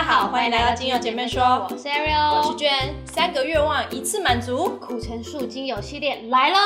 家好，欢迎来到精油姐妹说，我是 Ariel，我是娟，三个愿望一次满足，苦橙树精油系列来喽！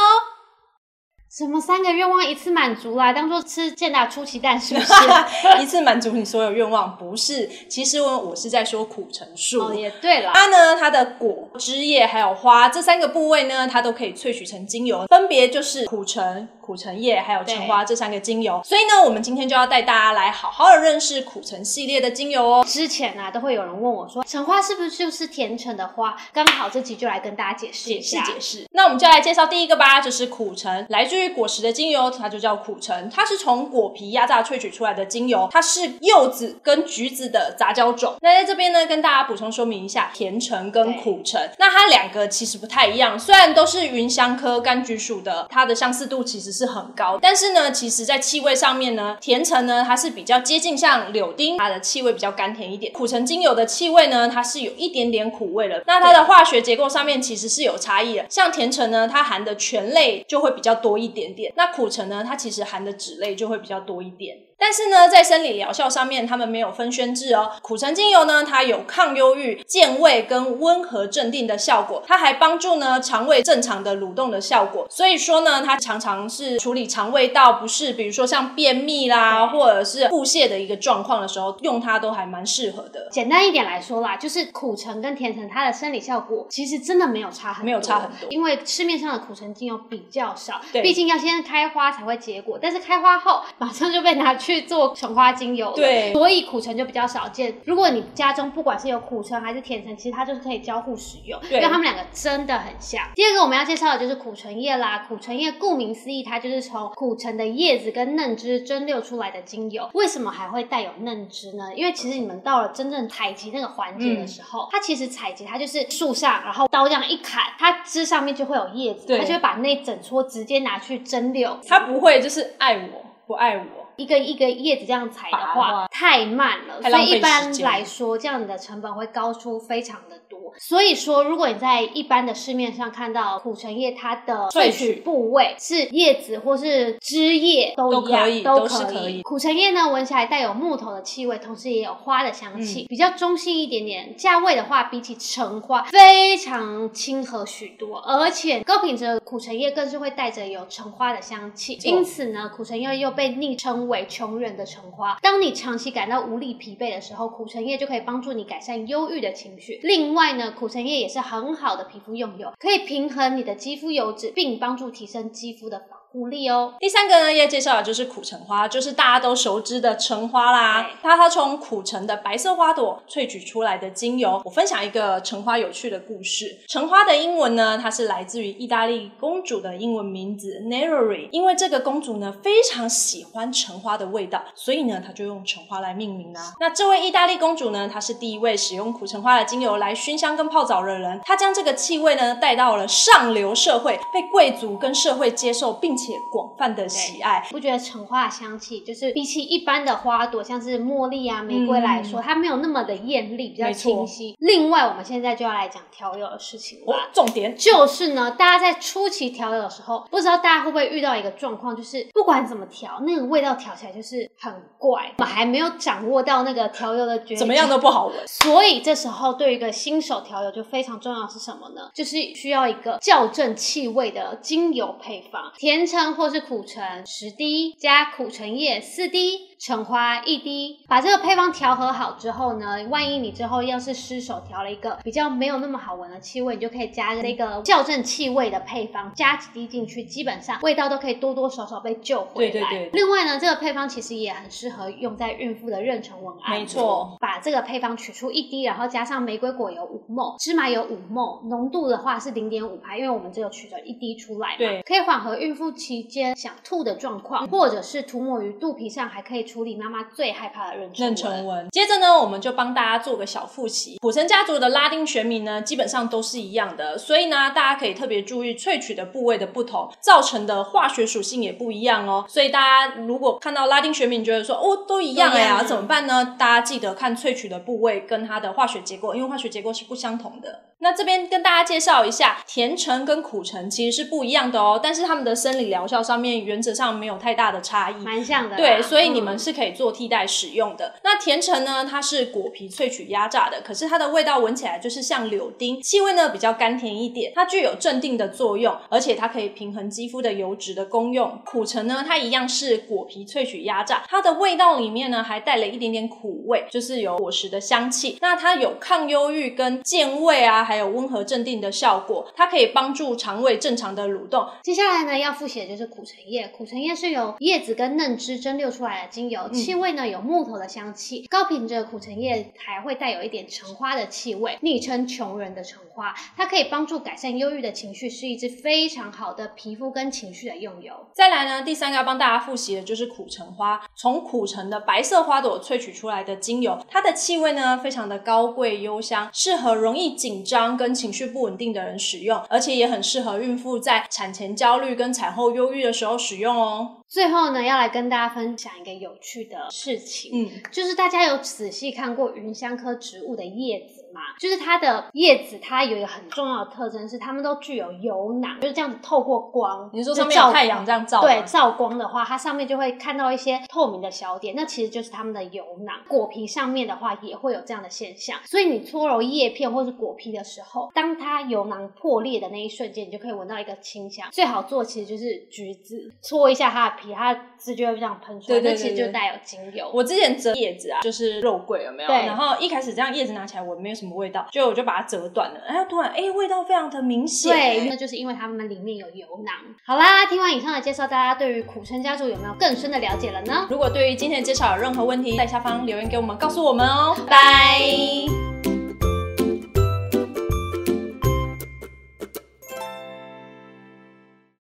什么三个愿望一次满足啦？当做吃健达出奇蛋是不是？一次满足你所有愿望？不是，其实我我是在说苦橙树。哦，也对了，它呢，它的果、枝叶还有花这三个部位呢，它都可以萃取成精油，分别就是苦橙。苦橙叶还有橙花这三个精油，所以呢，我们今天就要带大家来好好的认识苦橙系列的精油哦。之前啊，都会有人问我说，橙花是不是就是甜橙的花？刚好这集就来跟大家解释解释解释。那我们就来介绍第一个吧，就是苦橙，来自于果实的精油，它就叫苦橙，它是从果皮压榨萃取出来的精油，它是柚子跟橘子的杂交种。那在这边呢，跟大家补充说明一下，甜橙跟苦橙，那它两个其实不太一样，虽然都是芸香科柑橘属的，它的相似度其实是很高，但是呢，其实在气味上面呢，甜橙呢它是比较接近像柳丁，它的气味比较甘甜一点。苦橙精油的气味呢，它是有一点点苦味的。那它的化学结构上面其实是有差异的。像甜橙呢，它含的醛类就会比较多一点点，那苦橙呢，它其实含的脂类就会比较多一点。但是呢，在生理疗效上面，他们没有分宣制哦。苦橙精油呢，它有抗忧郁、健胃跟温和镇定的效果，它还帮助呢肠胃正常的蠕动的效果。所以说呢，它常常是处理肠胃道不适，比如说像便秘啦，或者是腹泻的一个状况的时候，用它都还蛮适合的。简单一点来说啦，就是苦橙跟甜橙，它的生理效果其实真的没有差很多，没有差很多，因为市面上的苦橙精油比较少，对，毕竟要先开花才会结果，但是开花后马上就被拿去做橙花精油，对，所以苦橙就比较少见。如果你家中不管是有苦橙还是甜橙，其实它就是可以交互使用，因为它们两个真的很像。第二个我们要介绍的就是苦橙叶啦，苦橙叶顾名思义，它就是从苦橙的叶子跟嫩枝蒸馏出来的精油。为什么还会带有嫩枝呢？因为其实你们到了真正采集那个环节的时候，它其实采集它就是树上，然后刀这样一砍，它枝上面就会有叶子，它就会把那整撮直接拿去蒸馏。它不会就是爱我不爱我。一个一个叶子这样采的话，太慢了，所以一般来说，这样子的成本会高出非常的多。所以说，如果你在一般的市面上看到苦橙叶，它的萃取部位是叶子或是枝叶都可以，都可以。苦橙叶呢，闻起来带有木头的气味，同时也有花的香气，比较中性一点点。价位的话，比起橙花非常亲和许多，而且高品质的苦橙叶更是会带着有橙花的香气。因此呢，苦橙叶又被昵称为穷人的橙花。当你长期感到无力、疲惫的时候，苦橙叶就可以帮助你改善忧郁的情绪。另外呢。苦橙叶也是很好的皮肤用油，可以平衡你的肌肤油脂，并帮助提升肌肤的保。鼓励哦。第三个呢，要介绍的就是苦橙花，就是大家都熟知的橙花啦。它它从苦橙的白色花朵萃取出来的精油。我分享一个橙花有趣的故事。橙花的英文呢，它是来自于意大利公主的英文名字 Neri。因为这个公主呢非常喜欢橙花的味道，所以呢她就用橙花来命名啦。那这位意大利公主呢，她是第一位使用苦橙花的精油来熏香跟泡澡的人。她将这个气味呢带到了上流社会，被贵族跟社会接受，并且。且广泛的喜爱，不觉得橙花的香气就是比起一般的花朵，像是茉莉啊、玫瑰来说，它没有那么的艳丽，比较清晰。另外，我们现在就要来讲调油的事情了。重点就是呢，大家在初期调油的时候，不知道大家会不会遇到一个状况，就是不管怎么调，那个味道调起来就是很怪。我们还没有掌握到那个调油的诀，怎么样都不好闻。所以这时候对一个新手调油就非常重要是什么呢？就是需要一个校正气味的精油配方，甜。橙或是苦橙十滴，加苦橙叶四滴。橙花一滴，把这个配方调和好之后呢，万一你之后要是失手调了一个比较没有那么好闻的气味，你就可以加那个校正气味的配方，加几滴进去，基本上味道都可以多多少少被救回来。对对对。另外呢，这个配方其实也很适合用在孕妇的妊娠纹案。没错。把这个配方取出一滴，然后加上玫瑰果油五沫，芝麻油五沫，浓度的话是零点五排，因为我们只有取了一滴出来嘛。对。可以缓和孕妇期间想吐的状况，或者是涂抹于肚皮上，还可以。处理妈妈最害怕的妊娠纹。接着呢，我们就帮大家做个小复习。苦橙家族的拉丁学名呢，基本上都是一样的，所以呢，大家可以特别注意萃取的部位的不同，造成的化学属性也不一样哦。所以大家如果看到拉丁学名，觉得说哦都一样呀，怎么办呢？大家记得看萃取的部位跟它的化学结构，因为化学结构是不相同的。那这边跟大家介绍一下，甜橙跟苦橙其实是不一样的哦，但是它们的生理疗效上面原则上没有太大的差异。蛮像的。对，所以你们嗯是可以做替代使用的。那甜橙呢，它是果皮萃取压榨的，可是它的味道闻起来就是像柳丁，气味呢比较甘甜一点，它具有镇定的作用，而且它可以平衡肌肤的油脂的功用。苦橙呢，它一样是果皮萃取压榨，它的味道里面呢还带了一点点苦味，就是有果实的香气。那它有抗忧郁跟健胃啊，还有温和镇定的效果，它可以帮助肠胃正常的蠕动，接下来呢，要复习的就是苦橙叶。苦橙叶是由叶子跟嫩枝蒸馏出来的精油，气味呢有木头的香气。高品质的苦橙叶还会带有一点橙花的气味，昵称穷人的橙花。它可以帮助改善忧郁的情绪，是一支非常好的皮肤跟情绪的用油。再来呢，第三个要帮大家复习的就是苦橙花，从苦橙的白色花朵萃取出来的精油，它的气味呢非常的高贵幽香，适合容易紧张跟情绪不稳定的人使用，而且也很适合孕妇在产前焦虑跟产后忧郁的时候使用哦。最后呢，要来跟大家分享一个有趣的事情。嗯，就是大家有仔细看过芸香科植物的叶子吗？就是它的叶子，它有一个很重要的特征是，它们都具有油囊，就是这样子透过光，你说上面有太阳这样照对，照光的话，它上面就会看到一些透明的小点，那其实就是它们的油囊。果皮上面的话也会有这样的现象，所以你搓揉叶片或是果皮的时候，当它油囊破裂的那一瞬间，你就可以闻到一个清香。最好做其实就是橘子，搓一下它的皮，它的汁就会这样喷出来，那其实就带有精油。我之前折叶子啊，就是肉桂有没有？对然后一开始这样叶子拿起来我没有什么味道，就我就把它折断了，哎，突然哎味道非常的明显。对，那就是因为它们里面有油囊。好啦，听完以上的介绍，大家对于苦参家族有没有更深的了解了呢？如果对于今天的介绍有任何问题，在下方留言给我们，告诉我们哦。拜。